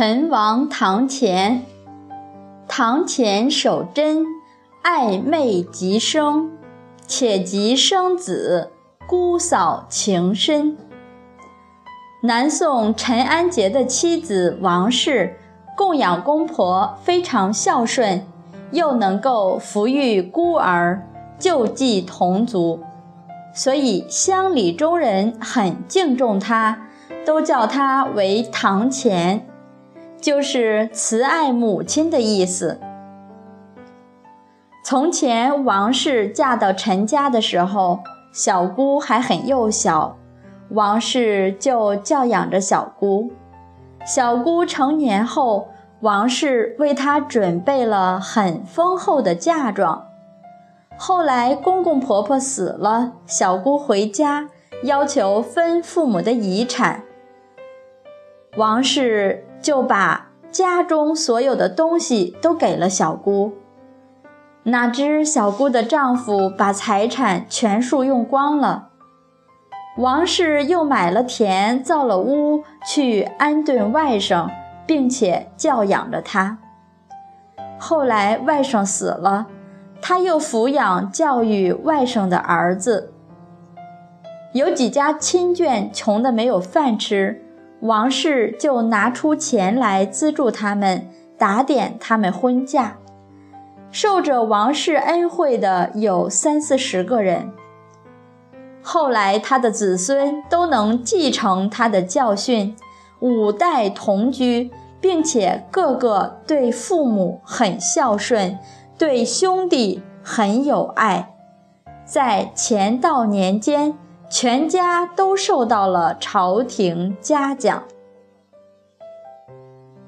陈王堂前，堂前守贞，爱妹及生，且及生子，姑嫂情深。南宋陈安杰的妻子王氏供养公婆非常孝顺，又能够抚育孤儿，救济同族，所以乡里中人很敬重她，都叫她为堂前。就是慈爱母亲的意思。从前王氏嫁到陈家的时候，小姑还很幼小，王氏就教养着小姑。小姑成年后，王氏为她准备了很丰厚的嫁妆。后来公公婆婆死了，小姑回家要求分父母的遗产，王氏。就把家中所有的东西都给了小姑，哪知小姑的丈夫把财产全数用光了。王氏又买了田，造了屋，去安顿外甥，并且教养着他。后来外甥死了，他又抚养教育外甥的儿子。有几家亲眷穷得没有饭吃。王氏就拿出钱来资助他们，打点他们婚嫁。受着王氏恩惠的有三四十个人。后来他的子孙都能继承他的教训，五代同居，并且个个对父母很孝顺，对兄弟很有爱。在乾道年间。全家都受到了朝廷嘉奖。